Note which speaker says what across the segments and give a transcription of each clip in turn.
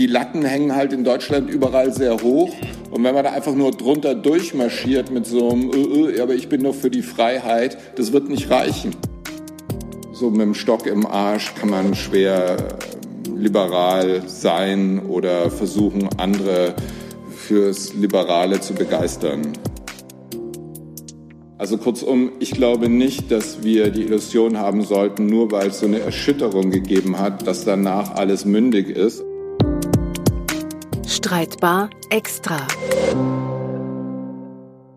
Speaker 1: die Latten hängen halt in Deutschland überall sehr hoch. Und wenn man da einfach nur drunter durchmarschiert mit so einem, äh, äh, aber ich bin doch für die Freiheit, das wird nicht reichen. So mit dem Stock im Arsch kann man schwer liberal sein oder versuchen, andere fürs Liberale zu begeistern. Also kurzum, ich glaube nicht, dass wir die Illusion haben sollten, nur weil es so eine Erschütterung gegeben hat, dass danach alles mündig ist.
Speaker 2: Streitbar extra.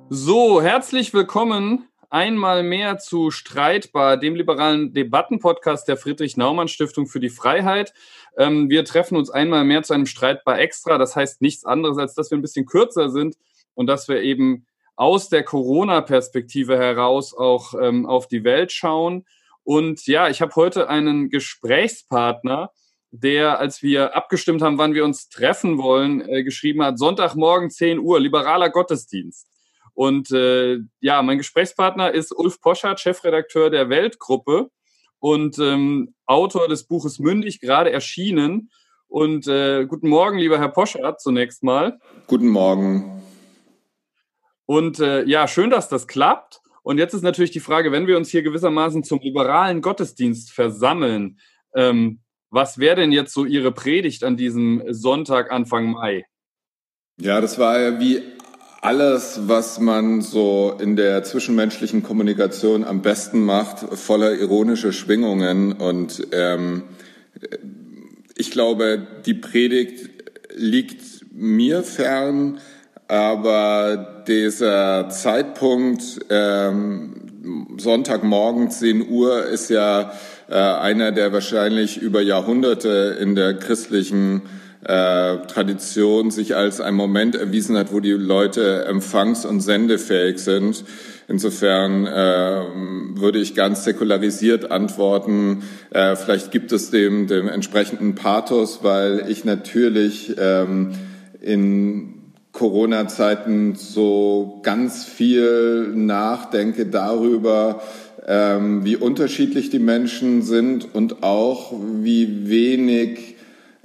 Speaker 3: So, herzlich willkommen einmal mehr zu Streitbar, dem liberalen Debattenpodcast der Friedrich-Naumann-Stiftung für die Freiheit. Ähm, wir treffen uns einmal mehr zu einem Streitbar extra. Das heißt nichts anderes, als dass wir ein bisschen kürzer sind und dass wir eben aus der Corona-Perspektive heraus auch ähm, auf die Welt schauen. Und ja, ich habe heute einen Gesprächspartner, der, als wir abgestimmt haben, wann wir uns treffen wollen, äh, geschrieben hat, Sonntagmorgen 10 Uhr, liberaler Gottesdienst. Und äh, ja, mein Gesprächspartner ist Ulf Poschardt, Chefredakteur der Weltgruppe und ähm, Autor des Buches Mündig, gerade erschienen. Und äh, guten Morgen, lieber Herr Poschardt, zunächst mal.
Speaker 1: Guten Morgen.
Speaker 3: Und äh, ja, schön, dass das klappt. Und jetzt ist natürlich die Frage, wenn wir uns hier gewissermaßen zum liberalen Gottesdienst versammeln, ähm, was wäre denn jetzt so Ihre Predigt an diesem Sonntag Anfang Mai?
Speaker 1: Ja, das war ja wie alles, was man so in der zwischenmenschlichen Kommunikation am besten macht, voller ironischer Schwingungen. Und ähm, ich glaube, die Predigt liegt mir fern, aber dieser Zeitpunkt, ähm, Sonntagmorgen 10 Uhr, ist ja einer, der wahrscheinlich über Jahrhunderte in der christlichen äh, Tradition sich als ein Moment erwiesen hat, wo die Leute empfangs- und sendefähig sind. Insofern äh, würde ich ganz säkularisiert antworten. Äh, vielleicht gibt es dem, dem entsprechenden Pathos, weil ich natürlich ähm, in Corona-Zeiten so ganz viel nachdenke darüber, ähm, wie unterschiedlich die Menschen sind und auch wie wenig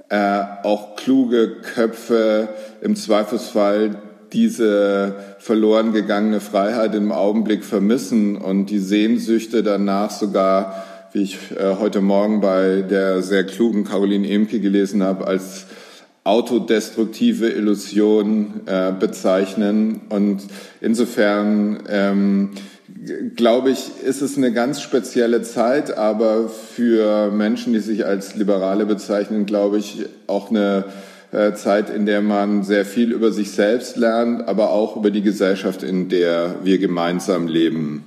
Speaker 1: äh, auch kluge Köpfe im Zweifelsfall diese verloren gegangene Freiheit im Augenblick vermissen und die Sehnsüchte danach sogar, wie ich äh, heute Morgen bei der sehr klugen Caroline Emke gelesen habe, als autodestruktive Illusion äh, bezeichnen. Und insofern ähm, glaube ich, ist es eine ganz spezielle Zeit, aber für Menschen, die sich als Liberale bezeichnen, glaube ich, auch eine äh, Zeit, in der man sehr viel über sich selbst lernt, aber auch über die Gesellschaft, in der wir gemeinsam leben.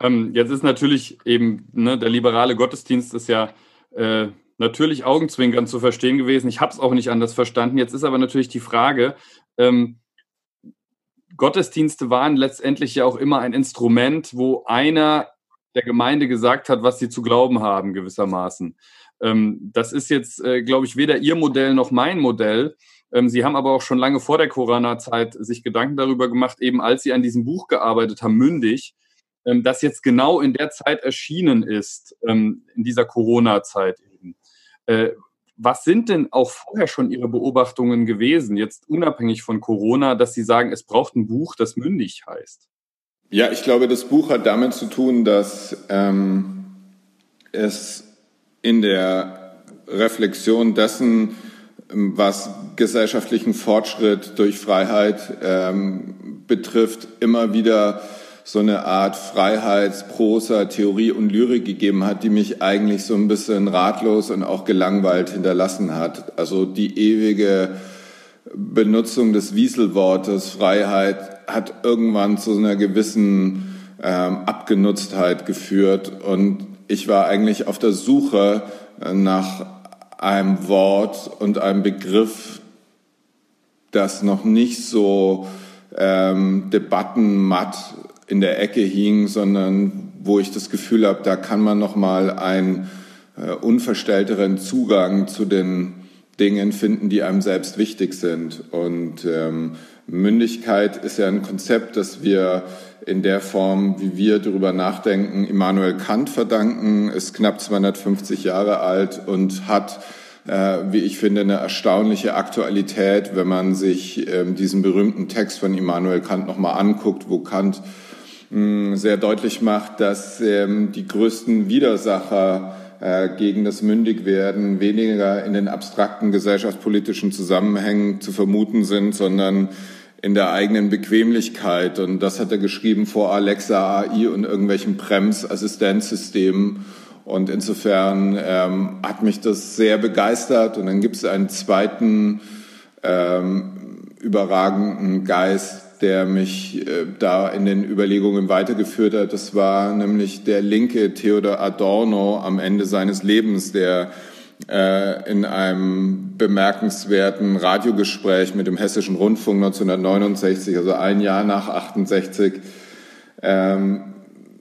Speaker 3: Ähm, jetzt ist natürlich eben ne, der liberale Gottesdienst ist ja äh, natürlich augenzwinkernd zu verstehen gewesen. Ich habe es auch nicht anders verstanden. Jetzt ist aber natürlich die Frage, ähm, Gottesdienste waren letztendlich ja auch immer ein Instrument, wo einer der Gemeinde gesagt hat, was sie zu glauben haben, gewissermaßen. Ähm, das ist jetzt, äh, glaube ich, weder Ihr Modell noch mein Modell. Ähm, sie haben aber auch schon lange vor der Corona-Zeit sich Gedanken darüber gemacht, eben als Sie an diesem Buch gearbeitet haben, mündig, ähm, das jetzt genau in der Zeit erschienen ist, in dieser Corona-Zeit eben. Was sind denn auch vorher schon Ihre Beobachtungen gewesen, jetzt unabhängig von Corona, dass Sie sagen, es braucht ein Buch, das mündig heißt?
Speaker 1: Ja, ich glaube, das Buch hat damit zu tun, dass ähm, es in der Reflexion dessen, was gesellschaftlichen Fortschritt durch Freiheit ähm, betrifft, immer wieder so eine Art Freiheitsprosa, Theorie und Lyrik gegeben hat, die mich eigentlich so ein bisschen ratlos und auch gelangweilt hinterlassen hat. Also die ewige Benutzung des Wieselwortes Freiheit hat irgendwann zu einer gewissen ähm, Abgenutztheit geführt und ich war eigentlich auf der Suche nach einem Wort und einem Begriff, das noch nicht so ähm, debattenmatt in der Ecke hing, sondern wo ich das Gefühl habe, da kann man noch mal einen äh, unverstellteren Zugang zu den Dingen finden, die einem selbst wichtig sind. Und ähm, Mündigkeit ist ja ein Konzept, das wir in der Form, wie wir darüber nachdenken, Immanuel Kant verdanken, ist knapp 250 Jahre alt und hat äh, wie ich finde, eine erstaunliche Aktualität, wenn man sich ähm, diesen berühmten Text von Immanuel Kant nochmal anguckt, wo Kant sehr deutlich macht, dass ähm, die größten Widersacher äh, gegen das Mündigwerden weniger in den abstrakten gesellschaftspolitischen Zusammenhängen zu vermuten sind, sondern in der eigenen Bequemlichkeit. Und das hat er geschrieben vor Alexa AI und irgendwelchen Brems-Assistenzsystemen. Und insofern ähm, hat mich das sehr begeistert. Und dann gibt es einen zweiten ähm, überragenden Geist, der mich äh, da in den Überlegungen weitergeführt hat. Das war nämlich der linke Theodor Adorno am Ende seines Lebens, der äh, in einem bemerkenswerten Radiogespräch mit dem Hessischen Rundfunk 1969, also ein Jahr nach 68, ähm,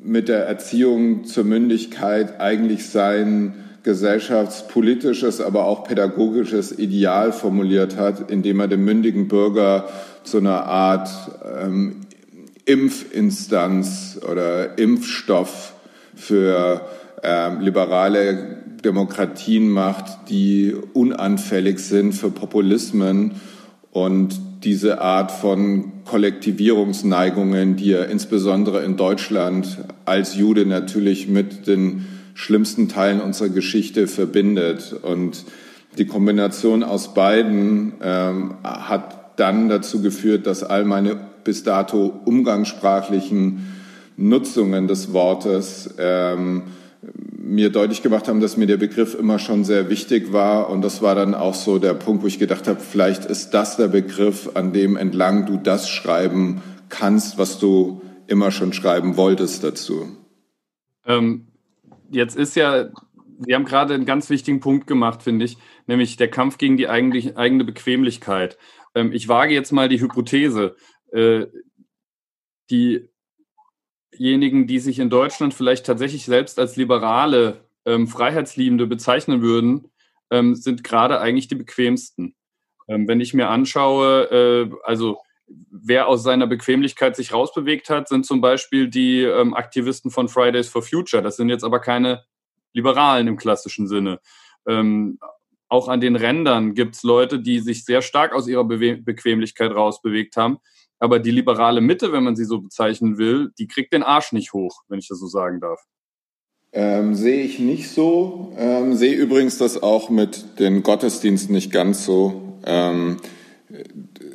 Speaker 1: mit der Erziehung zur Mündigkeit eigentlich sein gesellschaftspolitisches, aber auch pädagogisches Ideal formuliert hat, indem er den mündigen Bürger zu einer Art ähm, Impfinstanz oder Impfstoff für ähm, liberale Demokratien macht, die unanfällig sind für Populismen und diese Art von Kollektivierungsneigungen, die er insbesondere in Deutschland als Jude natürlich mit den schlimmsten Teilen unserer Geschichte verbindet. Und die Kombination aus beiden ähm, hat dann dazu geführt, dass all meine bis dato umgangssprachlichen Nutzungen des Wortes ähm, mir deutlich gemacht haben, dass mir der Begriff immer schon sehr wichtig war. Und das war dann auch so der Punkt, wo ich gedacht habe, vielleicht ist das der Begriff, an dem entlang du das schreiben kannst, was du immer schon schreiben wolltest dazu.
Speaker 3: Ähm, jetzt ist ja, Sie haben gerade einen ganz wichtigen Punkt gemacht, finde ich, nämlich der Kampf gegen die eigene Bequemlichkeit. Ähm, ich wage jetzt mal die Hypothese, äh, die diejenigen, die sich in Deutschland vielleicht tatsächlich selbst als liberale, ähm, Freiheitsliebende bezeichnen würden, ähm, sind gerade eigentlich die bequemsten. Ähm, wenn ich mir anschaue, äh, also wer aus seiner Bequemlichkeit sich rausbewegt hat, sind zum Beispiel die ähm, Aktivisten von Fridays for Future. Das sind jetzt aber keine Liberalen im klassischen Sinne. Ähm, auch an den Rändern gibt es Leute, die sich sehr stark aus ihrer Bewe Bequemlichkeit rausbewegt haben. Aber die liberale Mitte, wenn man sie so bezeichnen will, die kriegt den Arsch nicht hoch, wenn ich das so sagen darf.
Speaker 1: Ähm, sehe ich nicht so. Ähm, sehe übrigens das auch mit den Gottesdiensten nicht ganz so. Ähm,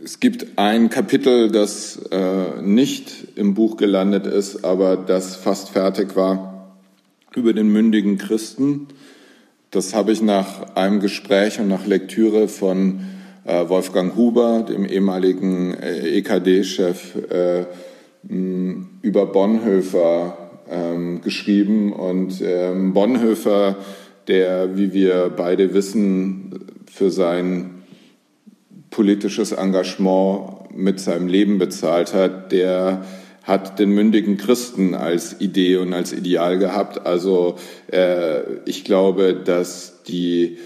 Speaker 1: es gibt ein Kapitel, das äh, nicht im Buch gelandet ist, aber das fast fertig war, über den mündigen Christen. Das habe ich nach einem Gespräch und nach Lektüre von äh, Wolfgang Huber, dem ehemaligen äh, EKD-Chef, äh, über Bonhoeffer ähm, geschrieben. Und ähm, Bonhoeffer, der, wie wir beide wissen, für sein politisches Engagement mit seinem Leben bezahlt hat, der hat den mündigen Christen als Idee und als Ideal gehabt. Also äh, ich glaube, dass die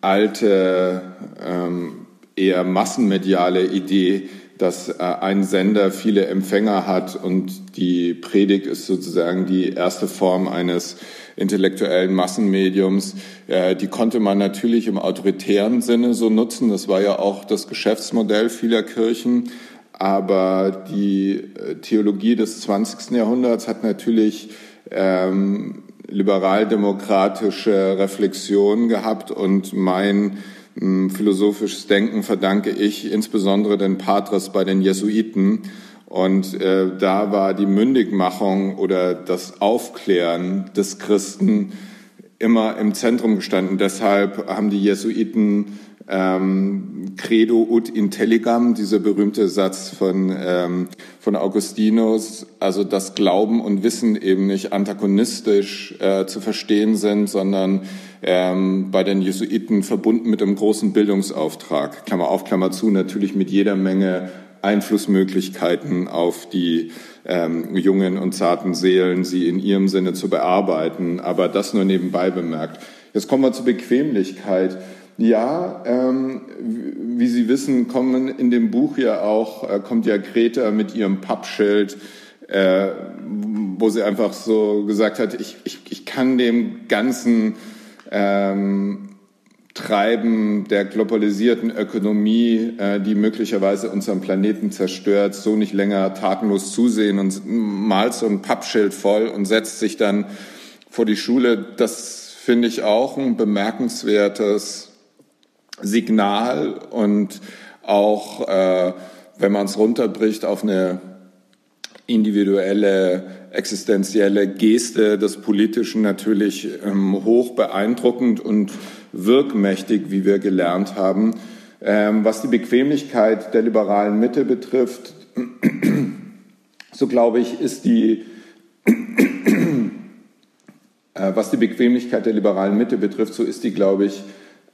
Speaker 1: alte ähm, eher massenmediale Idee, dass äh, ein Sender viele Empfänger hat und die Predigt ist sozusagen die erste Form eines intellektuellen Massenmediums. Äh, die konnte man natürlich im autoritären Sinne so nutzen. Das war ja auch das Geschäftsmodell vieler Kirchen. Aber die äh, Theologie des 20. Jahrhunderts hat natürlich ähm, liberal-demokratische Reflexionen gehabt und mein Philosophisches Denken verdanke ich insbesondere den Patres bei den Jesuiten. Und äh, da war die Mündigmachung oder das Aufklären des Christen immer im Zentrum gestanden. Deshalb haben die Jesuiten ähm, Credo ut intelligam, dieser berühmte Satz von, ähm, von Augustinus, also dass Glauben und Wissen eben nicht antagonistisch äh, zu verstehen sind, sondern ähm, bei den Jesuiten verbunden mit einem großen Bildungsauftrag, Klammer auf, Klammer zu, natürlich mit jeder Menge Einflussmöglichkeiten auf die ähm, jungen und zarten Seelen, sie in ihrem Sinne zu bearbeiten, aber das nur nebenbei bemerkt. Jetzt kommen wir zur Bequemlichkeit. Ja, ähm, wie Sie wissen, kommen in dem Buch ja auch, äh, kommt ja Greta mit ihrem Pappschild, äh, wo sie einfach so gesagt hat, ich, ich, ich kann dem ganzen ähm, Treiben der globalisierten Ökonomie, äh, die möglicherweise unseren Planeten zerstört, so nicht länger tatenlos zusehen und malt so ein Pappschild voll und setzt sich dann vor die Schule. Das finde ich auch ein bemerkenswertes Signal und auch, äh, wenn man es runterbricht auf eine individuelle, existenzielle Geste des Politischen natürlich ähm, hoch beeindruckend und wirkmächtig, wie wir gelernt haben. Ähm, was die Bequemlichkeit der liberalen Mitte betrifft, so glaube ich, ist die, äh, was die Bequemlichkeit der liberalen Mitte betrifft, so ist die, glaube ich,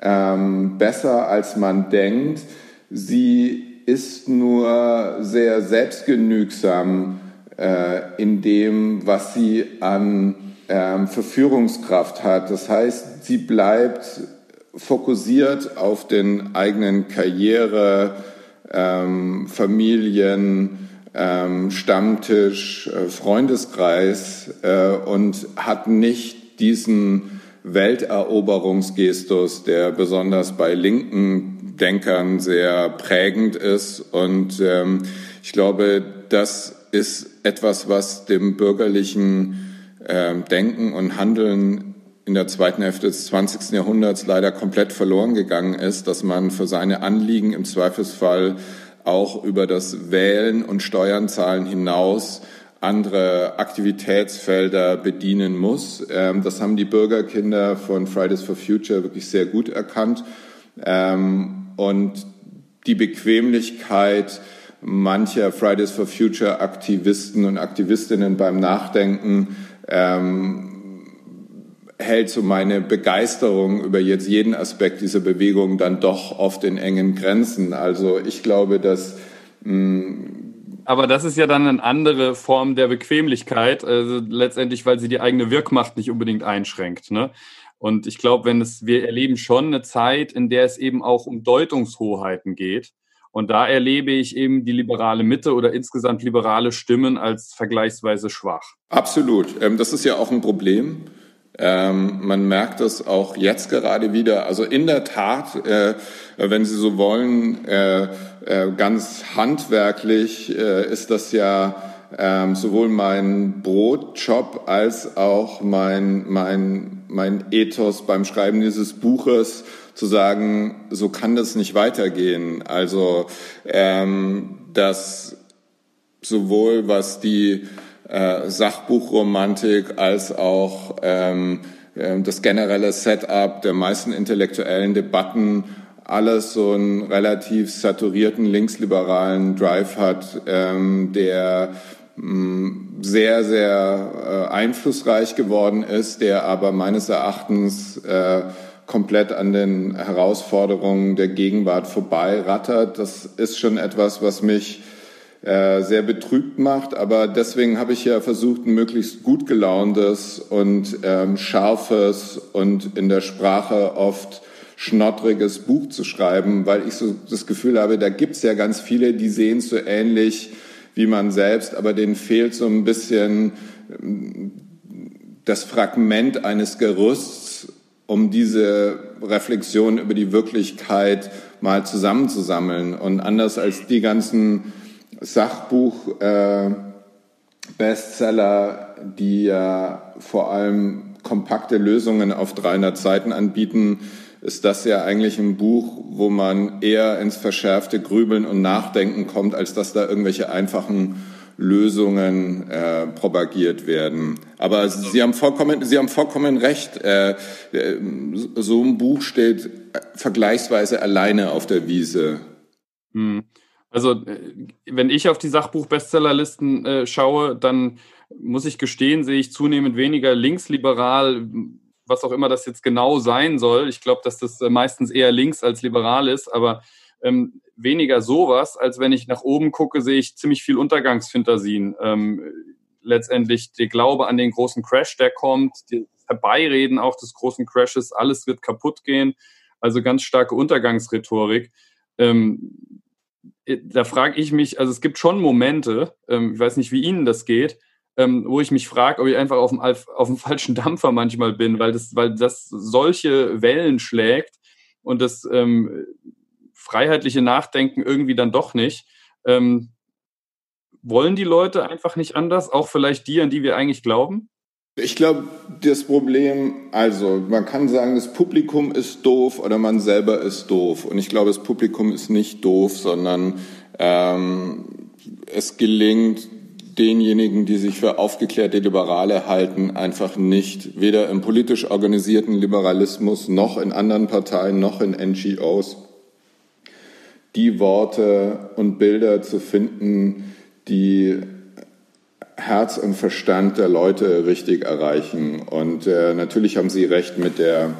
Speaker 1: ähm, besser, als man denkt. Sie ist nur sehr selbstgenügsam äh, in dem, was sie an ähm, Verführungskraft hat. Das heißt, sie bleibt fokussiert auf den eigenen Karriere, ähm, Familien, ähm, Stammtisch, äh, Freundeskreis äh, und hat nicht diesen Welteroberungsgestus, der besonders bei linken Denkern sehr prägend ist. Und ähm, ich glaube, das ist etwas, was dem bürgerlichen Denken und Handeln in der zweiten Hälfte des 20. Jahrhunderts leider komplett verloren gegangen ist, dass man für seine Anliegen im Zweifelsfall auch über das Wählen und Steuern zahlen hinaus andere Aktivitätsfelder bedienen muss. Ähm, das haben die Bürgerkinder von Fridays for Future wirklich sehr gut erkannt. Ähm, und die Bequemlichkeit, mancher Fridays for Future Aktivisten und Aktivistinnen beim Nachdenken ähm, hält so meine Begeisterung über jetzt jeden Aspekt dieser Bewegung dann doch oft in engen Grenzen. Also ich glaube, dass
Speaker 3: mm, aber das ist ja dann eine andere Form der Bequemlichkeit, also letztendlich, weil sie die eigene Wirkmacht nicht unbedingt einschränkt. Ne? Und ich glaube, wenn es, wir erleben schon eine Zeit, in der es eben auch um Deutungshoheiten geht. Und da erlebe ich eben die liberale Mitte oder insgesamt liberale Stimmen als vergleichsweise schwach.
Speaker 1: Absolut. Ähm, das ist ja auch ein Problem. Ähm, man merkt es auch jetzt gerade wieder. Also in der Tat, äh, wenn Sie so wollen, äh, äh, ganz handwerklich ist das ja ähm, sowohl mein Brotjob als auch mein, mein, mein Ethos beim Schreiben dieses Buches zu sagen, so kann das nicht weitergehen. Also ähm, dass sowohl was die äh, Sachbuchromantik als auch ähm, äh, das generelle Setup der meisten intellektuellen Debatten alles so einen relativ saturierten linksliberalen Drive hat, ähm, der mm, sehr, sehr äh, einflussreich geworden ist, der aber meines Erachtens äh, komplett an den Herausforderungen der Gegenwart vorbei rattert. Das ist schon etwas, was mich äh, sehr betrübt macht. Aber deswegen habe ich ja versucht, ein möglichst gut gelauntes und ähm, scharfes und in der Sprache oft schnottriges Buch zu schreiben, weil ich so das Gefühl habe, da gibt es ja ganz viele, die sehen es so ähnlich wie man selbst, aber denen fehlt so ein bisschen ähm, das Fragment eines Gerüsts, um diese Reflexion über die Wirklichkeit mal zusammenzusammeln. Und anders als die ganzen Sachbuch-Bestseller, äh, die ja vor allem kompakte Lösungen auf 300 Seiten anbieten, ist das ja eigentlich ein Buch, wo man eher ins verschärfte Grübeln und Nachdenken kommt, als dass da irgendwelche einfachen Lösungen äh, propagiert werden. Aber also Sie haben vollkommen, Sie haben vollkommen recht. Äh, äh, so ein Buch steht vergleichsweise alleine auf der Wiese.
Speaker 3: Hm. Also äh, wenn ich auf die Sachbuch-Bestsellerlisten äh, schaue, dann muss ich gestehen, sehe ich zunehmend weniger linksliberal, was auch immer das jetzt genau sein soll. Ich glaube, dass das äh, meistens eher links als liberal ist, aber ähm, weniger sowas, als wenn ich nach oben gucke, sehe ich ziemlich viel Untergangsfantasien. Ähm, letztendlich der Glaube an den großen Crash, der kommt, das Herbeireden auch des großen Crashes, alles wird kaputt gehen. Also ganz starke Untergangsrhetorik. Ähm, äh, da frage ich mich, also es gibt schon Momente, ähm, ich weiß nicht, wie Ihnen das geht, ähm, wo ich mich frage, ob ich einfach auf dem, auf dem falschen Dampfer manchmal bin, weil das, weil das solche Wellen schlägt und das ähm, freiheitliche Nachdenken irgendwie dann doch nicht. Ähm, wollen die Leute einfach nicht anders, auch vielleicht die, an die wir eigentlich glauben?
Speaker 1: Ich glaube, das Problem, also man kann sagen, das Publikum ist doof oder man selber ist doof. Und ich glaube, das Publikum ist nicht doof, sondern ähm, es gelingt denjenigen, die sich für aufgeklärte Liberale halten, einfach nicht, weder im politisch organisierten Liberalismus noch in anderen Parteien noch in NGOs, die Worte und Bilder zu finden, die Herz und Verstand der Leute richtig erreichen. Und äh, natürlich haben Sie recht mit der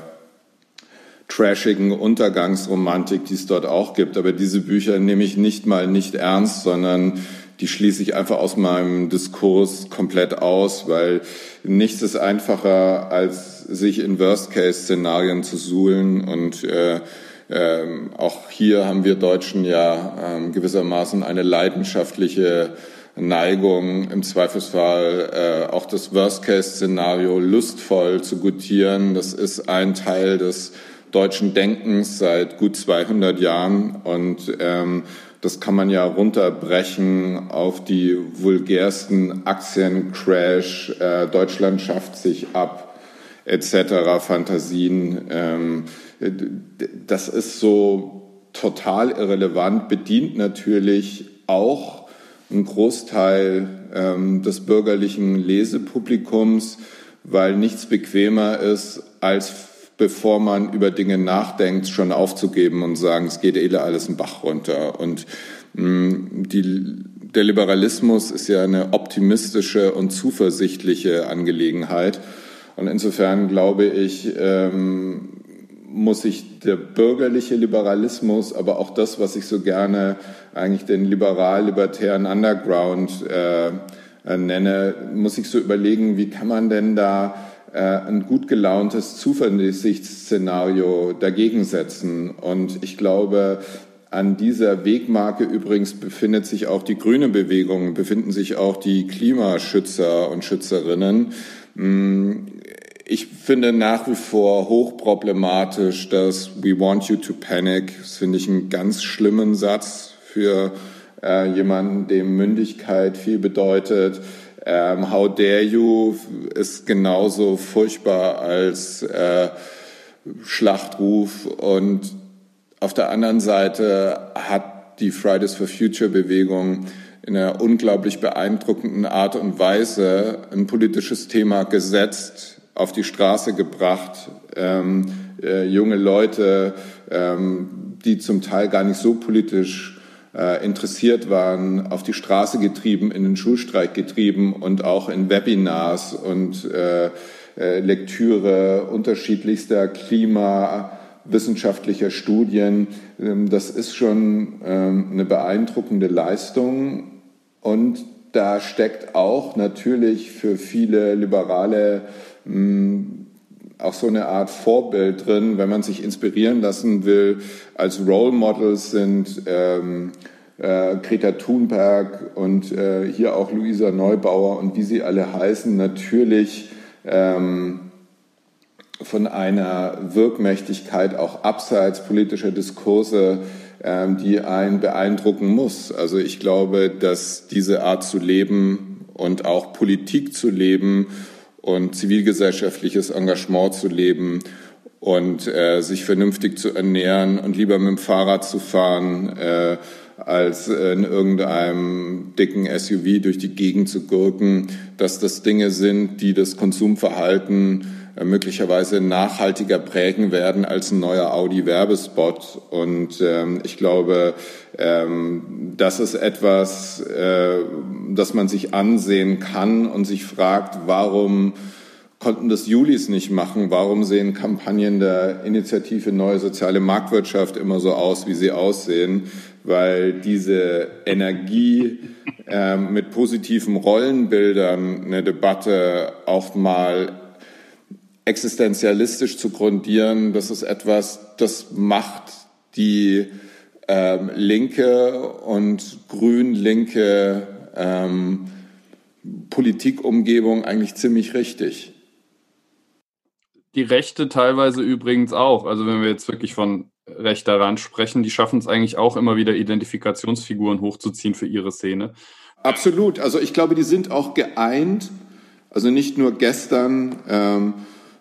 Speaker 1: trashigen Untergangsromantik, die es dort auch gibt. Aber diese Bücher nehme ich nicht mal nicht ernst, sondern die schließe ich einfach aus meinem Diskurs komplett aus, weil nichts ist einfacher, als sich in Worst-Case-Szenarien zu suhlen. Und äh, äh, auch hier haben wir Deutschen ja äh, gewissermaßen eine leidenschaftliche Neigung, im Zweifelsfall äh, auch das Worst-Case-Szenario lustvoll zu gutieren. Das ist ein Teil des deutschen Denkens seit gut 200 Jahren und ähm, das kann man ja runterbrechen auf die vulgärsten Aktiencrash, äh, Deutschland schafft sich ab, etc. Fantasien. Ähm, das ist so total irrelevant, bedient natürlich auch ein Großteil ähm, des bürgerlichen Lesepublikums, weil nichts bequemer ist, als bevor man über Dinge nachdenkt, schon aufzugeben und sagen, es geht eh alles einen Bach runter. Und mh, mm, die, der Liberalismus ist ja eine optimistische und zuversichtliche Angelegenheit. Und insofern glaube ich, ähm, muss sich der bürgerliche Liberalismus, aber auch das, was ich so gerne eigentlich den liberal-libertären Underground äh, nenne, muss ich so überlegen, wie kann man denn da äh, ein gut gelauntes Zuversichtsszenario dagegen setzen. Und ich glaube, an dieser Wegmarke übrigens befindet sich auch die grüne Bewegung, befinden sich auch die Klimaschützer und Schützerinnen. Hm, ich finde nach wie vor hochproblematisch, dass We want you to panic. Das finde ich einen ganz schlimmen Satz für äh, jemanden, dem Mündigkeit viel bedeutet. Ähm, How dare you ist genauso furchtbar als äh, Schlachtruf. Und auf der anderen Seite hat die Fridays for Future Bewegung in einer unglaublich beeindruckenden Art und Weise ein politisches Thema gesetzt, auf die Straße gebracht, ähm, äh, junge Leute, ähm, die zum Teil gar nicht so politisch äh, interessiert waren, auf die Straße getrieben, in den Schulstreik getrieben und auch in Webinars und äh, äh Lektüre unterschiedlichster klimawissenschaftlicher Studien. Ähm, das ist schon ähm, eine beeindruckende Leistung und da steckt auch natürlich für viele liberale hm, auch so eine Art Vorbild drin, wenn man sich inspirieren lassen will. Als Role Models sind ähm, äh, Greta Thunberg und äh, hier auch Luisa Neubauer und wie sie alle heißen, natürlich ähm, von einer Wirkmächtigkeit auch abseits politischer Diskurse, die einen beeindrucken muss. Also ich glaube, dass diese Art zu leben und auch Politik zu leben und zivilgesellschaftliches Engagement zu leben und äh, sich vernünftig zu ernähren und lieber mit dem Fahrrad zu fahren, äh, als in irgendeinem dicken SUV durch die Gegend zu gurken, dass das Dinge sind, die das Konsumverhalten möglicherweise nachhaltiger prägen werden als ein neuer Audi-Werbespot. Und ähm, ich glaube, ähm, das ist etwas, äh, das man sich ansehen kann und sich fragt, warum konnten das Julis nicht machen? Warum sehen Kampagnen der Initiative Neue Soziale Marktwirtschaft immer so aus, wie sie aussehen? Weil diese Energie äh, mit positiven Rollenbildern eine Debatte auch mal existenzialistisch zu grundieren, das ist etwas, das macht die ähm, linke und grün-linke ähm, Politikumgebung eigentlich ziemlich richtig.
Speaker 3: Die Rechte teilweise übrigens auch. Also wenn wir jetzt wirklich von Rechter ran sprechen. Die schaffen es eigentlich auch immer wieder, Identifikationsfiguren hochzuziehen für ihre Szene.
Speaker 1: Absolut. Also ich glaube, die sind auch geeint. Also nicht nur gestern. Ähm,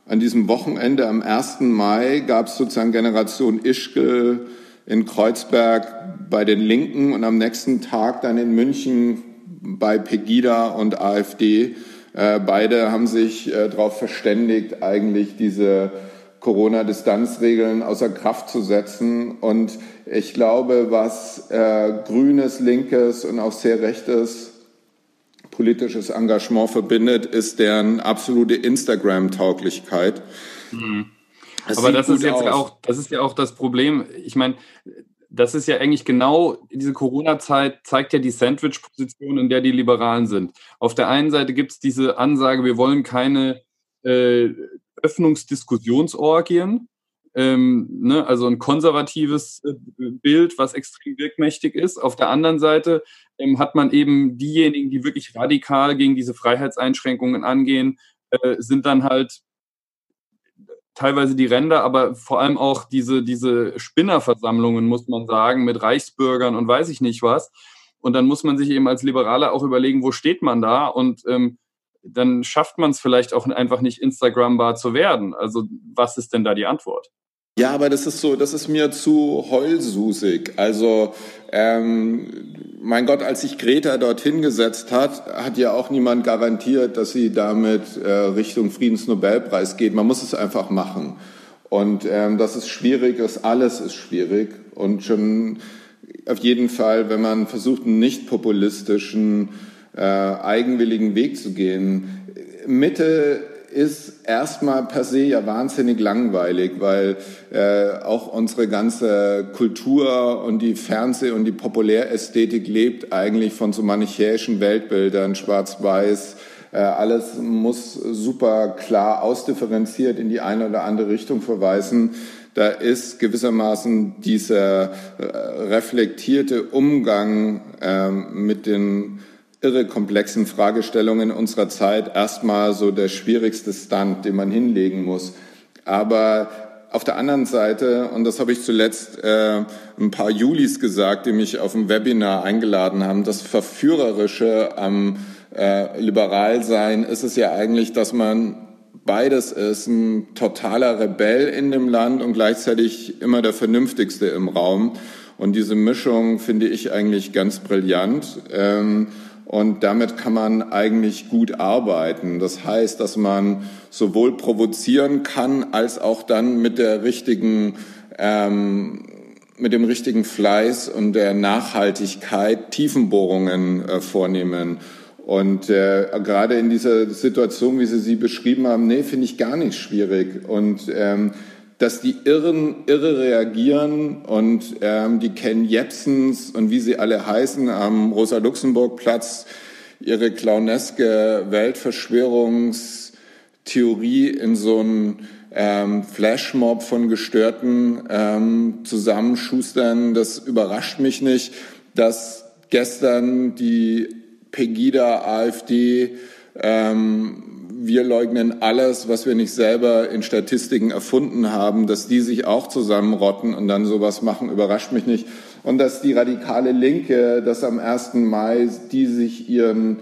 Speaker 1: an diesem Wochenende am 1. Mai gab es sozusagen Generation Ischgl in Kreuzberg bei den Linken und am nächsten Tag dann in München bei Pegida und AfD. Äh, beide haben sich äh, darauf verständigt, eigentlich diese Corona-Distanzregeln außer Kraft zu setzen. Und ich glaube, was äh, grünes, linkes und auch sehr rechtes politisches Engagement verbindet, ist deren absolute Instagram-Tauglichkeit.
Speaker 3: Mhm. Aber das ist jetzt aus. auch, das ist ja auch das Problem. Ich meine, das ist ja eigentlich genau, diese Corona-Zeit zeigt ja die Sandwich-Position, in der die Liberalen sind. Auf der einen Seite gibt es diese Ansage, wir wollen keine äh, Öffnungsdiskussionsorgien, ähm, ne, also ein konservatives äh, Bild, was extrem wirkmächtig ist. Auf der anderen Seite ähm, hat man eben diejenigen, die wirklich radikal gegen diese Freiheitseinschränkungen angehen, äh, sind dann halt teilweise die Ränder, aber vor allem auch diese, diese Spinnerversammlungen, muss man sagen, mit Reichsbürgern und weiß ich nicht was. Und dann muss man sich eben als Liberaler auch überlegen, wo steht man da? Und ähm, dann schafft man es vielleicht auch einfach nicht, Instagrambar zu werden. Also was ist denn da die Antwort?
Speaker 1: Ja, aber das ist so, das ist mir zu heulsusig. Also, ähm, mein Gott, als sich Greta dorthin gesetzt hat, hat ja auch niemand garantiert, dass sie damit äh, Richtung Friedensnobelpreis geht. Man muss es einfach machen. Und ähm, das ist schwierig, das alles ist schwierig. Und schon auf jeden Fall, wenn man versucht, einen nicht populistischen, äh, eigenwilligen Weg zu gehen. Mitte ist erstmal per se ja wahnsinnig langweilig, weil äh, auch unsere ganze Kultur und die Fernseh- und die Populärästhetik lebt eigentlich von so manichäischen Weltbildern, schwarz-weiß. Äh, alles muss super klar ausdifferenziert in die eine oder andere Richtung verweisen. Da ist gewissermaßen dieser äh, reflektierte Umgang äh, mit den irre komplexen Fragestellungen unserer Zeit erstmal so der schwierigste Stand, den man hinlegen muss. Aber auf der anderen Seite, und das habe ich zuletzt äh, ein paar Julis gesagt, die mich auf ein Webinar eingeladen haben, das Verführerische am äh, Liberalsein ist es ja eigentlich, dass man beides ist, ein totaler Rebell in dem Land und gleichzeitig immer der Vernünftigste im Raum. Und diese Mischung finde ich eigentlich ganz brillant. Ähm, und damit kann man eigentlich gut arbeiten. Das heißt, dass man sowohl provozieren kann, als auch dann mit der richtigen, ähm, mit dem richtigen Fleiß und der Nachhaltigkeit Tiefenbohrungen äh, vornehmen. Und äh, gerade in dieser Situation, wie Sie sie beschrieben haben, nee, finde ich gar nicht schwierig. Und ähm, dass die Irren irre reagieren und ähm, die Ken Jepsens und wie sie alle heißen am Rosa-Luxemburg-Platz ihre clowneske Weltverschwörungstheorie in so einen ähm, Flashmob von Gestörten ähm, zusammenschustern. Das überrascht mich nicht, dass gestern die Pegida AfD ähm, wir leugnen alles, was wir nicht selber in Statistiken erfunden haben, dass die sich auch zusammenrotten und dann sowas machen, überrascht mich nicht. Und dass die radikale Linke, dass am 1. Mai die sich ihren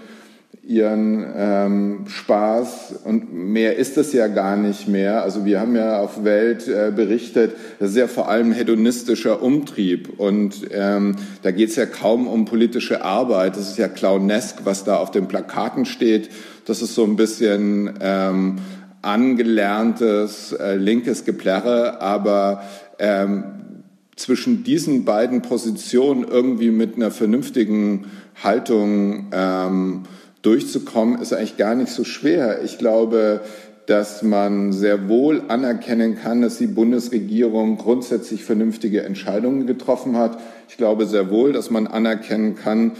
Speaker 1: ihren ähm, Spaß und mehr ist es ja gar nicht mehr. Also wir haben ja auf Welt äh, berichtet, das ist ja vor allem hedonistischer Umtrieb und ähm, da geht es ja kaum um politische Arbeit. Das ist ja clownesk, was da auf den Plakaten steht. Das ist so ein bisschen ähm, angelerntes äh, linkes Geplärre, aber ähm, zwischen diesen beiden Positionen irgendwie mit einer vernünftigen Haltung ähm, durchzukommen, ist eigentlich gar nicht so schwer. Ich glaube, dass man sehr wohl anerkennen kann, dass die Bundesregierung grundsätzlich vernünftige Entscheidungen getroffen hat. Ich glaube sehr wohl, dass man anerkennen kann,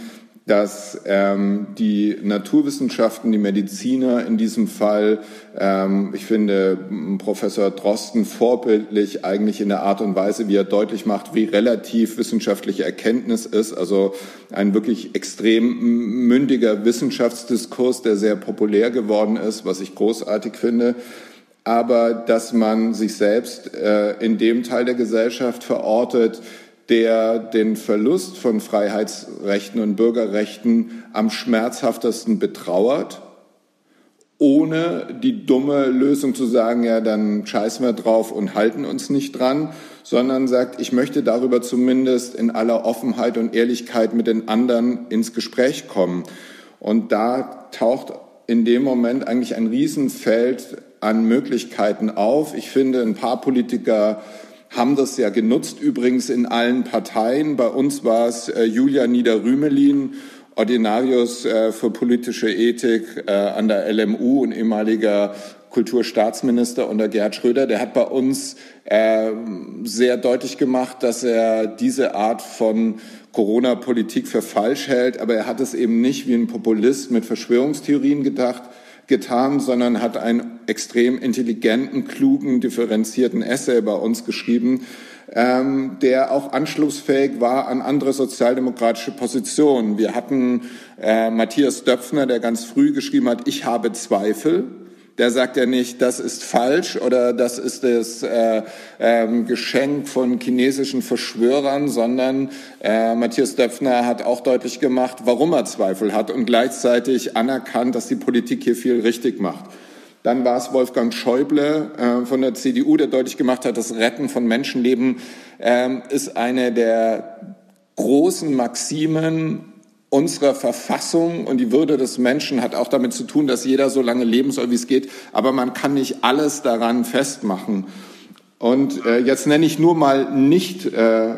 Speaker 1: dass ähm, die Naturwissenschaften, die Mediziner in diesem Fall, ähm, ich finde Professor Drosten vorbildlich eigentlich in der Art und Weise, wie er deutlich macht, wie relativ wissenschaftliche Erkenntnis ist. Also ein wirklich extrem mündiger Wissenschaftsdiskurs, der sehr populär geworden ist, was ich großartig finde. aber dass man sich selbst äh, in dem Teil der Gesellschaft verortet, der den Verlust von Freiheitsrechten und Bürgerrechten am schmerzhaftesten betrauert, ohne die dumme Lösung zu sagen, ja, dann scheißen wir drauf und halten uns nicht dran, sondern sagt, ich möchte darüber zumindest in aller Offenheit und Ehrlichkeit mit den anderen ins Gespräch kommen. Und da taucht in dem Moment eigentlich ein Riesenfeld an Möglichkeiten auf. Ich finde, ein paar Politiker haben das ja genutzt, übrigens in allen Parteien. Bei uns war es äh, Julia Niederrümelin, Ordinarius äh, für politische Ethik äh, an der LMU und ehemaliger Kulturstaatsminister unter Gerhard Schröder. Der hat bei uns äh, sehr deutlich gemacht, dass er diese Art von Corona-Politik für falsch hält, aber er hat es eben nicht wie ein Populist mit Verschwörungstheorien gedacht, getan, sondern hat einen extrem intelligenten, klugen, differenzierten Essay bei uns geschrieben, ähm, der auch anschlussfähig war an andere sozialdemokratische Positionen. Wir hatten äh, Matthias Döpfner, der ganz früh geschrieben hat, ich habe Zweifel der sagt ja nicht, das ist falsch oder das ist das äh, äh, Geschenk von chinesischen Verschwörern, sondern äh, Matthias Döpfner hat auch deutlich gemacht, warum er Zweifel hat und gleichzeitig anerkannt, dass die Politik hier viel richtig macht. Dann war es Wolfgang Schäuble äh, von der CDU, der deutlich gemacht hat, das Retten von Menschenleben äh, ist eine der großen Maximen unserer Verfassung und die Würde des Menschen hat auch damit zu tun, dass jeder so lange leben soll, wie es geht. Aber man kann nicht alles daran festmachen. Und äh, jetzt nenne ich nur mal nicht äh,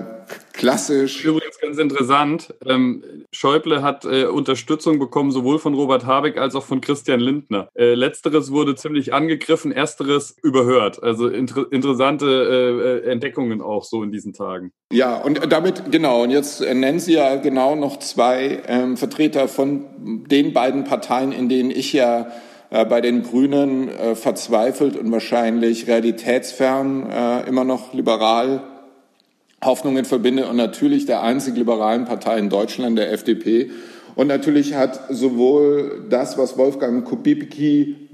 Speaker 1: klassisch.
Speaker 3: Übrigens ganz interessant. Ähm, Schäuble hat äh, Unterstützung bekommen, sowohl von Robert Habeck als auch von Christian Lindner. Äh, letzteres wurde ziemlich angegriffen, ersteres überhört. Also inter interessante äh, äh Entdeckungen auch so in diesen Tagen.
Speaker 1: Ja, und damit, genau, und jetzt nennen Sie ja genau noch zwei ähm, Vertreter von den beiden Parteien, in denen ich ja äh, bei den Grünen äh, verzweifelt und wahrscheinlich realitätsfern immer noch liberal Hoffnungen verbinde und natürlich der einzig liberalen Partei in Deutschland, der FDP. Und natürlich hat sowohl das, was Wolfgang Kubicki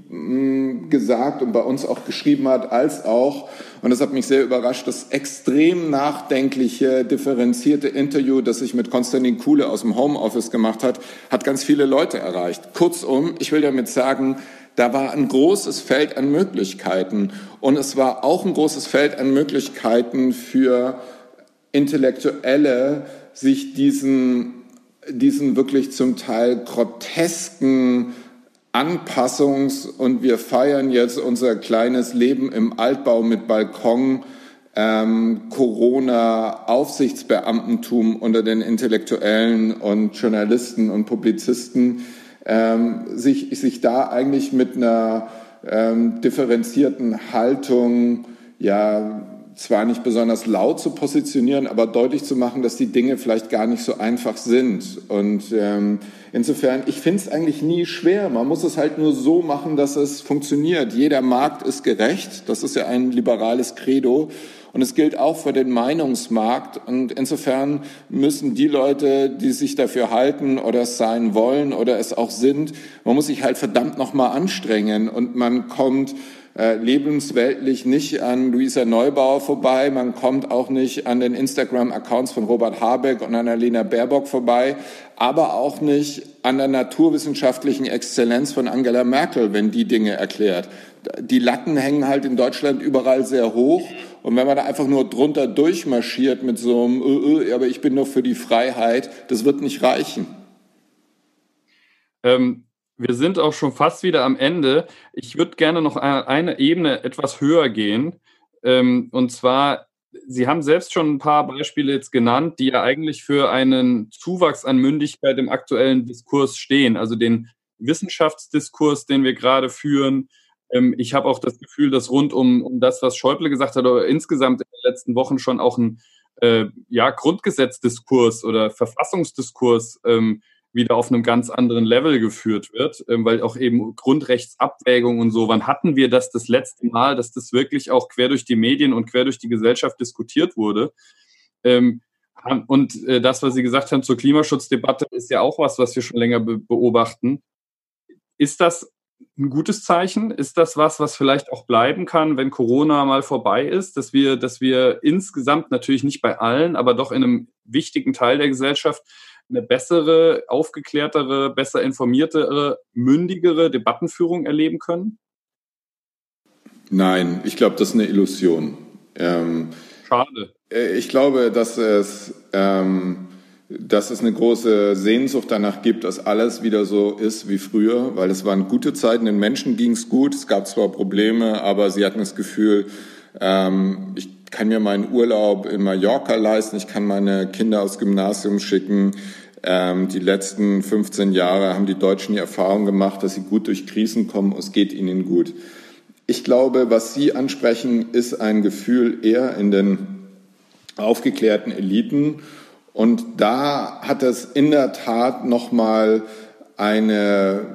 Speaker 1: gesagt und bei uns auch geschrieben hat, als auch, und das hat mich sehr überrascht, das extrem nachdenkliche, differenzierte Interview, das ich mit Konstantin Kuhle aus dem Homeoffice gemacht hat, hat ganz viele Leute erreicht. Kurzum, ich will damit sagen, da war ein großes Feld an Möglichkeiten und es war auch ein großes Feld an Möglichkeiten für Intellektuelle sich diesen, diesen wirklich zum Teil grotesken Anpassungs- und wir feiern jetzt unser kleines Leben im Altbau mit Balkon, ähm, Corona-Aufsichtsbeamtentum unter den Intellektuellen und Journalisten und Publizisten, ähm, sich, sich da eigentlich mit einer ähm, differenzierten Haltung ja zwar nicht besonders laut zu positionieren, aber deutlich zu machen, dass die Dinge vielleicht gar nicht so einfach sind. Und ähm, insofern, ich finde es eigentlich nie schwer. Man muss es halt nur so machen, dass es funktioniert. Jeder Markt ist gerecht. Das ist ja ein liberales Credo. Und es gilt auch für den Meinungsmarkt. Und insofern müssen die Leute, die sich dafür halten oder es sein wollen oder es auch sind, man muss sich halt verdammt nochmal anstrengen. Und man kommt äh, lebensweltlich nicht an Luisa Neubauer vorbei. Man kommt auch nicht an den Instagram-Accounts von Robert Habeck und Annalena Baerbock vorbei, aber auch nicht an der naturwissenschaftlichen Exzellenz von Angela Merkel, wenn die Dinge erklärt. Die Latten hängen halt in Deutschland überall sehr hoch. Und wenn man da einfach nur drunter durchmarschiert mit so einem, äh, äh, aber ich bin doch für die Freiheit, das wird nicht reichen.
Speaker 3: Ähm, wir sind auch schon fast wieder am Ende. Ich würde gerne noch eine Ebene etwas höher gehen. Ähm, und zwar, Sie haben selbst schon ein paar Beispiele jetzt genannt, die ja eigentlich für einen Zuwachs an Mündigkeit im aktuellen Diskurs stehen. Also den Wissenschaftsdiskurs, den wir gerade führen. Ähm, ich habe auch das Gefühl, dass rund um, um das, was Schäuble gesagt hat, oder insgesamt in den letzten Wochen schon auch ein äh, ja, Grundgesetzdiskurs oder Verfassungsdiskurs ähm, wieder auf einem ganz anderen Level geführt wird, ähm, weil auch eben Grundrechtsabwägung und so, wann hatten wir das das letzte Mal, dass das wirklich auch quer durch die Medien und quer durch die Gesellschaft diskutiert wurde? Ähm, und äh, das, was Sie gesagt haben zur Klimaschutzdebatte, ist ja auch was, was wir schon länger beobachten. Ist das ein gutes Zeichen? Ist das was, was vielleicht auch bleiben kann, wenn Corona mal vorbei ist, dass wir, dass wir insgesamt natürlich nicht bei allen, aber doch in einem wichtigen Teil der Gesellschaft eine bessere, aufgeklärtere, besser informiertere, mündigere Debattenführung erleben können?
Speaker 1: Nein, ich glaube, das ist eine Illusion.
Speaker 3: Ähm, Schade.
Speaker 1: Äh, ich glaube, dass es, ähm, dass es eine große Sehnsucht danach gibt, dass alles wieder so ist wie früher, weil es waren gute Zeiten, den Menschen ging es gut, es gab zwar Probleme, aber sie hatten das Gefühl, ähm, ich kann mir meinen Urlaub in Mallorca leisten, ich kann meine Kinder aufs Gymnasium schicken. Ähm, die letzten 15 Jahre haben die Deutschen die Erfahrung gemacht, dass sie gut durch Krisen kommen, es geht ihnen gut. Ich glaube, was Sie ansprechen, ist ein Gefühl eher in den aufgeklärten Eliten. Und da hat es in der Tat nochmal eine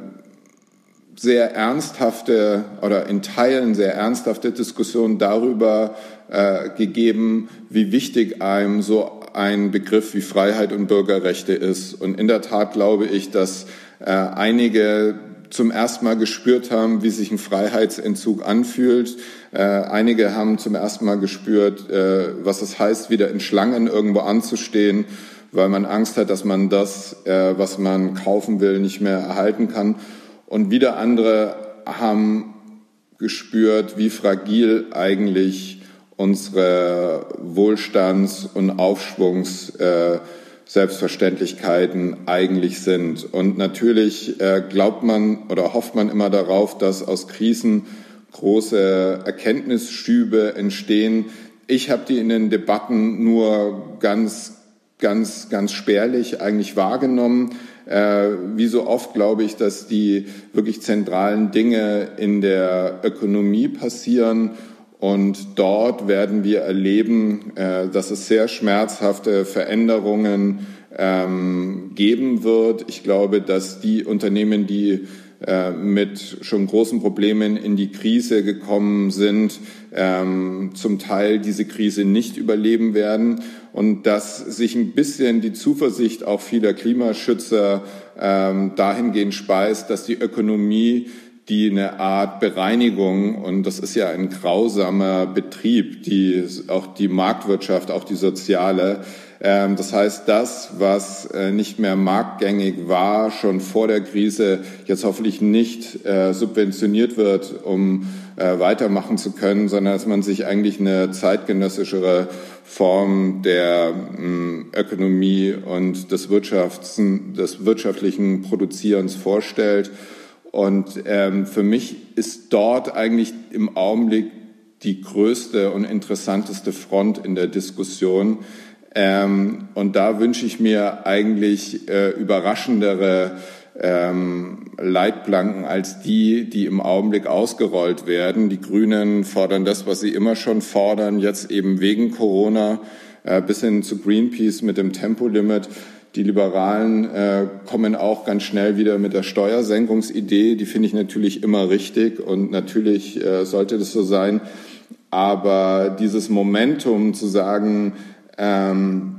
Speaker 1: sehr ernsthafte oder in Teilen sehr ernsthafte Diskussion darüber äh, gegeben, wie wichtig einem so ein Begriff wie Freiheit und Bürgerrechte ist. Und in der Tat glaube ich, dass äh, einige zum ersten Mal gespürt haben, wie sich ein Freiheitsentzug anfühlt. Äh, einige haben zum ersten Mal gespürt, äh, was es heißt, wieder in Schlangen irgendwo anzustehen, weil man Angst hat, dass man das, äh, was man kaufen will, nicht mehr erhalten kann. Und wieder andere haben gespürt, wie fragil eigentlich unsere Wohlstands- und Aufschwungs- äh, Selbstverständlichkeiten eigentlich sind. Und natürlich äh, glaubt man oder hofft man immer darauf, dass aus Krisen große Erkenntnisschübe entstehen. Ich habe die in den Debatten nur ganz, ganz, ganz spärlich eigentlich wahrgenommen. Äh, wie so oft glaube ich, dass die wirklich zentralen Dinge in der Ökonomie passieren. Und dort werden wir erleben, äh, dass es sehr schmerzhafte Veränderungen ähm, geben wird. Ich glaube, dass die Unternehmen, die äh, mit schon großen Problemen in die Krise gekommen sind, ähm, zum Teil diese Krise nicht überleben werden und dass sich ein bisschen die Zuversicht auch vieler Klimaschützer ähm, dahingehend speist, dass die Ökonomie die eine Art Bereinigung, und das ist ja ein grausamer Betrieb, die, auch die Marktwirtschaft, auch die soziale, ähm, das heißt, das, was äh, nicht mehr marktgängig war, schon vor der Krise, jetzt hoffentlich nicht äh, subventioniert wird, um äh, weitermachen zu können, sondern dass man sich eigentlich eine zeitgenössischere Form der mm, Ökonomie und des, Wirtschafts-, des wirtschaftlichen Produzierens vorstellt. Und ähm, für mich ist dort eigentlich im Augenblick die größte und interessanteste Front in der Diskussion, ähm, und da wünsche ich mir eigentlich äh, überraschendere ähm, Leitplanken als die, die im Augenblick ausgerollt werden. Die Grünen fordern das, was sie immer schon fordern, jetzt eben wegen Corona äh, bis hin zu Greenpeace mit dem Tempolimit. Die Liberalen äh, kommen auch ganz schnell wieder mit der Steuersenkungsidee. Die finde ich natürlich immer richtig und natürlich äh, sollte das so sein. Aber dieses Momentum zu sagen, ähm,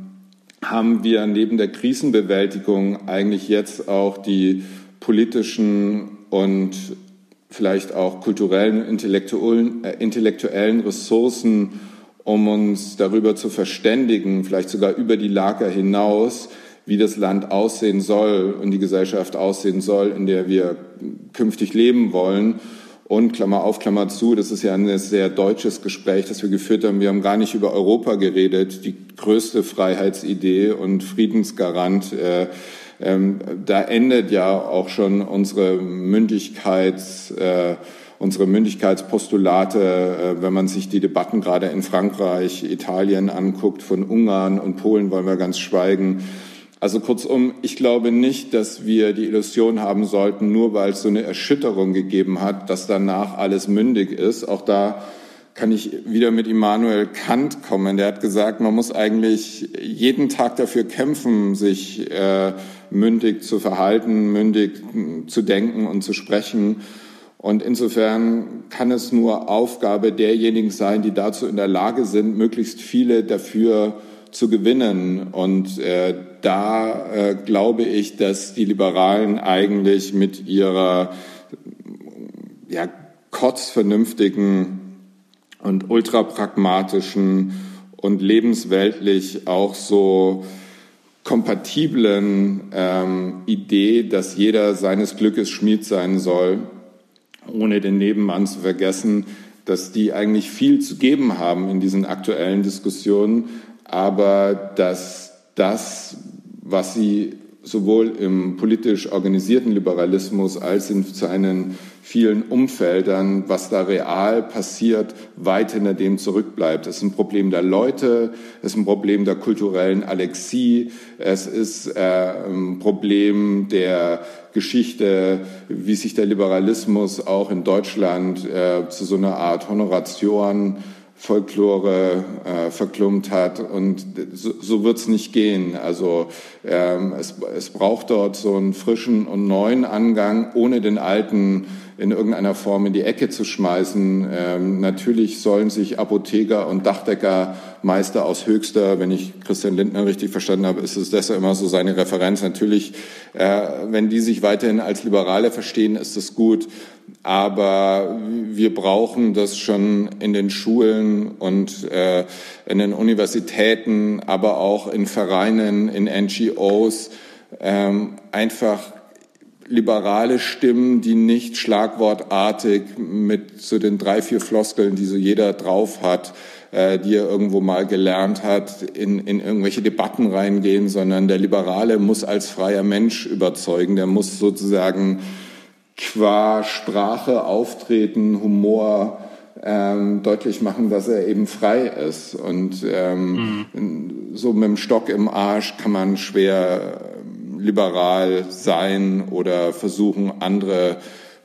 Speaker 1: haben wir neben der Krisenbewältigung eigentlich jetzt auch die politischen und vielleicht auch kulturellen, intellektuellen, äh, intellektuellen Ressourcen, um uns darüber zu verständigen, vielleicht sogar über die Lager hinaus, wie das Land aussehen soll und die Gesellschaft aussehen soll, in der wir künftig leben wollen. Und Klammer auf, Klammer zu, das ist ja ein sehr deutsches Gespräch, das wir geführt haben. Wir haben gar nicht über Europa geredet, die größte Freiheitsidee und Friedensgarant. Äh, ähm, da endet ja auch schon unsere Mündigkeits, äh, unsere Mündigkeitspostulate, äh, wenn man sich die Debatten gerade in Frankreich, Italien anguckt, von Ungarn und Polen wollen wir ganz schweigen. Also kurzum, ich glaube nicht, dass wir die Illusion haben sollten, nur weil es so eine Erschütterung gegeben hat, dass danach alles mündig ist. Auch da kann ich wieder mit Immanuel Kant kommen. Der hat gesagt, man muss eigentlich jeden Tag dafür kämpfen, sich äh, mündig zu verhalten, mündig zu denken und zu sprechen. Und insofern kann es nur Aufgabe derjenigen sein, die dazu in der Lage sind, möglichst viele dafür zu gewinnen. Und äh, da äh, glaube ich, dass die Liberalen eigentlich mit ihrer ja, kotzvernünftigen und ultrapragmatischen und lebensweltlich auch so kompatiblen ähm, Idee, dass jeder seines Glückes Schmied sein soll, ohne den Nebenmann zu vergessen, dass die eigentlich viel zu geben haben in diesen aktuellen Diskussionen, aber dass das, was sie sowohl im politisch organisierten Liberalismus als in seinen vielen Umfeldern, was da real passiert, weit hinter dem zurückbleibt. Es ist ein Problem der Leute, es ist ein Problem der kulturellen Alexie, es ist äh, ein Problem der Geschichte, wie sich der Liberalismus auch in Deutschland äh, zu so einer Art Honoration Folklore äh, verklumpt hat. Und so, so wird es nicht gehen. Also ähm, es, es braucht dort so einen frischen und neuen Angang, ohne den alten in irgendeiner Form in die Ecke zu schmeißen. Ähm, natürlich sollen sich Apotheker und Dachdeckermeister aus Höchster, wenn ich Christian Lindner richtig verstanden habe, ist es deshalb immer so seine Referenz. Natürlich, äh, wenn die sich weiterhin als Liberale verstehen, ist das gut. Aber wir brauchen das schon in den Schulen und äh, in den Universitäten, aber auch in Vereinen, in NGOs, ähm, einfach liberale Stimmen, die nicht schlagwortartig mit so den drei, vier Floskeln, die so jeder drauf hat, äh, die er irgendwo mal gelernt hat, in, in irgendwelche Debatten reingehen, sondern der Liberale muss als freier Mensch überzeugen, der muss sozusagen qua Sprache auftreten, Humor, ähm, deutlich machen, dass er eben frei ist. Und ähm, mhm. so mit dem Stock im Arsch kann man schwer liberal sein oder versuchen, andere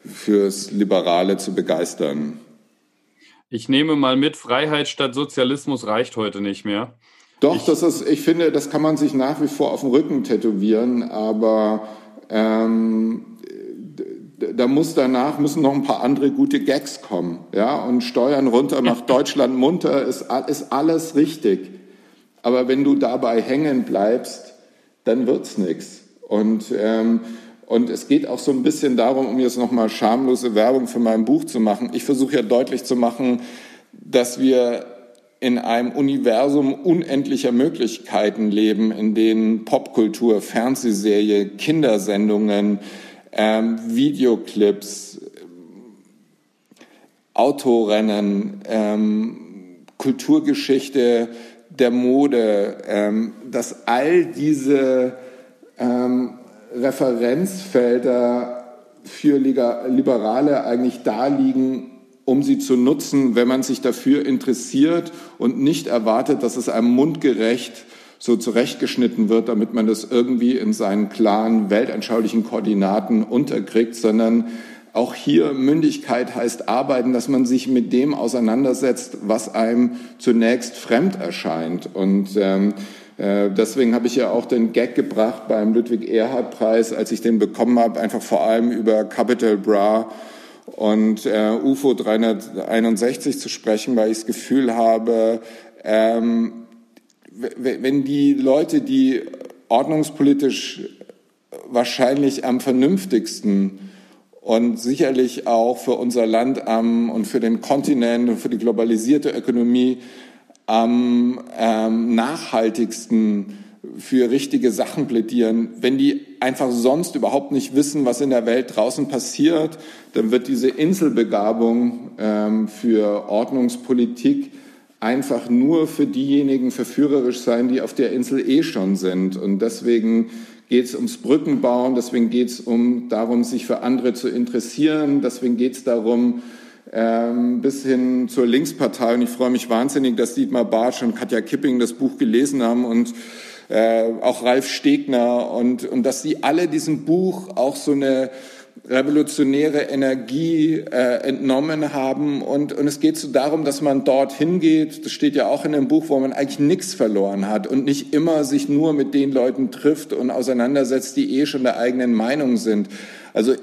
Speaker 1: fürs Liberale zu begeistern.
Speaker 3: Ich nehme mal mit, Freiheit statt Sozialismus reicht heute nicht mehr.
Speaker 1: Doch, ich, das ist, ich finde, das kann man sich nach wie vor auf dem Rücken tätowieren, aber ähm, da muss danach müssen noch ein paar andere gute Gags kommen, ja und Steuern runter macht Deutschland munter ist, ist alles richtig, aber wenn du dabei hängen bleibst, dann wird's nichts. Und, ähm, und es geht auch so ein bisschen darum, um jetzt nochmal schamlose Werbung für mein Buch zu machen. Ich versuche ja deutlich zu machen, dass wir in einem Universum unendlicher Möglichkeiten leben, in denen Popkultur, Fernsehserie, Kindersendungen, ähm, Videoclips, Autorennen, ähm, Kulturgeschichte der Mode, ähm, dass all diese ähm, Referenzfelder für Liberale eigentlich da liegen, um sie zu nutzen, wenn man sich dafür interessiert und nicht erwartet, dass es einem mundgerecht so zurechtgeschnitten wird, damit man das irgendwie in seinen klaren weltanschaulichen Koordinaten unterkriegt, sondern auch hier Mündigkeit heißt arbeiten, dass man sich mit dem auseinandersetzt, was einem zunächst fremd erscheint. Und ähm, äh, deswegen habe ich ja auch den Gag gebracht beim Ludwig-Erhard-Preis, als ich den bekommen habe, einfach vor allem über Capital Bra und äh, UFO 361 zu sprechen, weil ich das Gefühl habe, ähm, wenn die Leute, die ordnungspolitisch wahrscheinlich am vernünftigsten und sicherlich auch für unser Land am, und für den Kontinent und für die globalisierte Ökonomie am ähm, nachhaltigsten für richtige Sachen plädieren. Wenn die einfach sonst überhaupt nicht wissen, was in der Welt draußen passiert, dann wird diese Inselbegabung ähm, für Ordnungspolitik einfach nur für diejenigen verführerisch sein, die auf der Insel eh schon sind. Und deswegen geht es ums Brückenbauen, deswegen geht es um darum, sich für andere zu interessieren, deswegen geht es darum, ähm, bis hin zur Linkspartei. Und ich freue mich wahnsinnig, dass Dietmar Bartsch und Katja Kipping das Buch gelesen haben und äh, auch Ralf Stegner und, und dass sie alle diesem Buch auch so eine revolutionäre Energie äh, entnommen haben. Und, und es geht so darum, dass man dorthin geht, das steht ja auch in dem Buch, wo man eigentlich nichts verloren hat und nicht immer sich nur mit den Leuten trifft und auseinandersetzt, die eh schon der eigenen Meinung sind. Also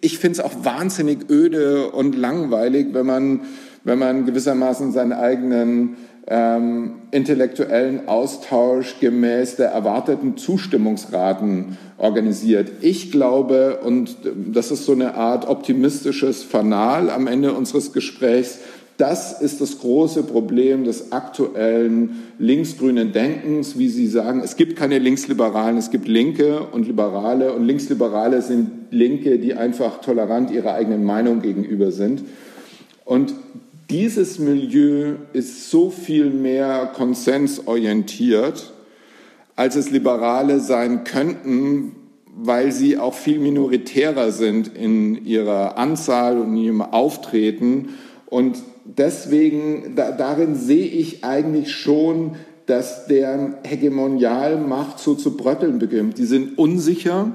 Speaker 1: ich finde es auch wahnsinnig öde und langweilig, wenn man wenn man gewissermaßen seinen eigenen ähm, intellektuellen Austausch gemäß der erwarteten Zustimmungsraten organisiert. Ich glaube, und das ist so eine Art optimistisches Fanal am Ende unseres Gesprächs, das ist das große Problem des aktuellen linksgrünen Denkens, wie Sie sagen. Es gibt keine Linksliberalen, es gibt Linke und Liberale. Und Linksliberale sind Linke, die einfach tolerant ihrer eigenen Meinung gegenüber sind. Und dieses Milieu ist so viel mehr konsensorientiert, als es Liberale sein könnten, weil sie auch viel minoritärer sind in ihrer Anzahl und in ihrem Auftreten. Und deswegen, da, darin sehe ich eigentlich schon, dass deren Hegemonialmacht so zu brötteln beginnt. Die sind unsicher,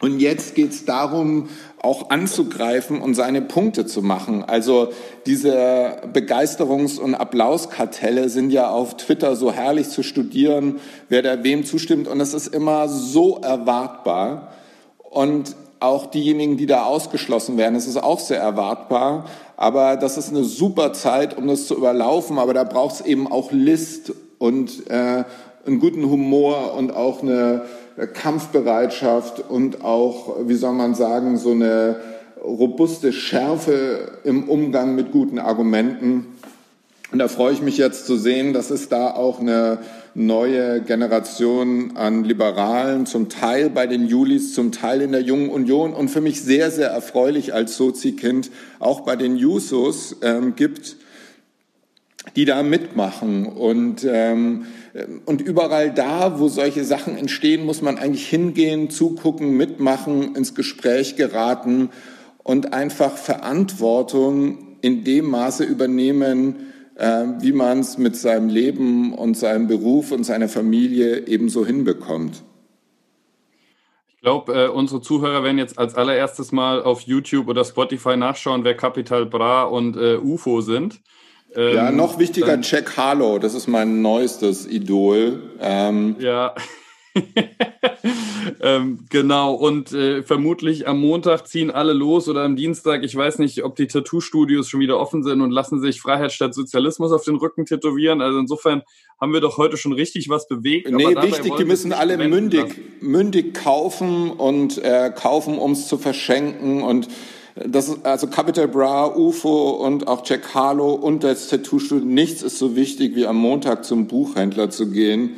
Speaker 1: und jetzt geht es darum, auch anzugreifen und seine Punkte zu machen. Also diese Begeisterungs- und Applauskartelle sind ja auf Twitter so herrlich zu studieren, wer da wem zustimmt. Und es ist immer so erwartbar. Und auch diejenigen, die da ausgeschlossen werden, es ist auch sehr erwartbar. Aber das ist eine super Zeit, um das zu überlaufen. Aber da braucht es eben auch List und äh, einen guten Humor und auch eine Kampfbereitschaft und auch, wie soll man sagen, so eine robuste Schärfe im Umgang mit guten Argumenten. Und da freue ich mich jetzt zu sehen, dass es da auch eine neue Generation an Liberalen, zum Teil bei den Julis, zum Teil in der Jungen Union und für mich sehr, sehr erfreulich als Sozi-Kind auch bei den Jusos ähm, gibt, die da mitmachen. Und ähm, und überall da, wo solche Sachen entstehen, muss man eigentlich hingehen, zugucken, mitmachen, ins Gespräch geraten und einfach Verantwortung in dem Maße übernehmen, wie man es mit seinem Leben und seinem Beruf und seiner Familie ebenso hinbekommt.
Speaker 3: Ich glaube, äh, unsere Zuhörer werden jetzt als allererstes mal auf YouTube oder Spotify nachschauen, wer Capital Bra und äh, UFO sind.
Speaker 1: Ähm, ja, noch wichtiger, Jack Harlow, das ist mein neuestes Idol.
Speaker 3: Ähm, ja. ähm, genau, und äh, vermutlich am Montag ziehen alle los oder am Dienstag. Ich weiß nicht, ob die Tattoo-Studios schon wieder offen sind und lassen sich Freiheit statt Sozialismus auf den Rücken tätowieren. Also insofern haben wir doch heute schon richtig was bewegt.
Speaker 1: Nee, wichtig, die müssen alle mündig, mündig kaufen und äh, kaufen, um es zu verschenken und das ist also Capital Bra, UFO und auch Jack Harlow und das Tattoo-Studio. Nichts ist so wichtig, wie am Montag zum Buchhändler zu gehen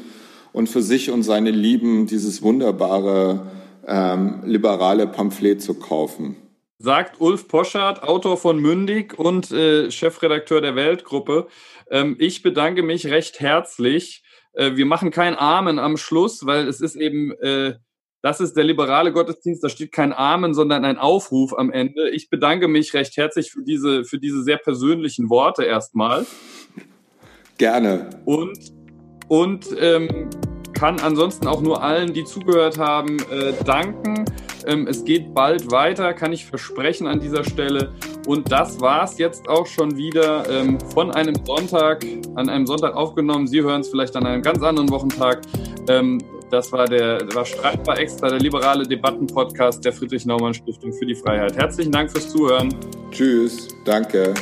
Speaker 1: und für sich und seine Lieben dieses wunderbare ähm, liberale Pamphlet zu kaufen.
Speaker 3: Sagt Ulf Poschardt, Autor von Mündig und äh, Chefredakteur der Weltgruppe. Ähm, ich bedanke mich recht herzlich. Äh, wir machen kein Amen am Schluss, weil es ist eben äh, das ist der liberale Gottesdienst. Da steht kein Amen, sondern ein Aufruf am Ende. Ich bedanke mich recht herzlich für diese, für diese sehr persönlichen Worte erstmal.
Speaker 1: Gerne.
Speaker 3: Und, und ähm, kann ansonsten auch nur allen, die zugehört haben, äh, danken. Ähm, es geht bald weiter, kann ich versprechen an dieser Stelle. Und das war es jetzt auch schon wieder ähm, von einem Sonntag, an einem Sonntag aufgenommen. Sie hören es vielleicht an einem ganz anderen Wochentag. Ähm, das war der war Streitbar Extra, der liberale Debattenpodcast der Friedrich-Naumann-Stiftung für die Freiheit. Herzlichen Dank fürs Zuhören.
Speaker 1: Tschüss, danke.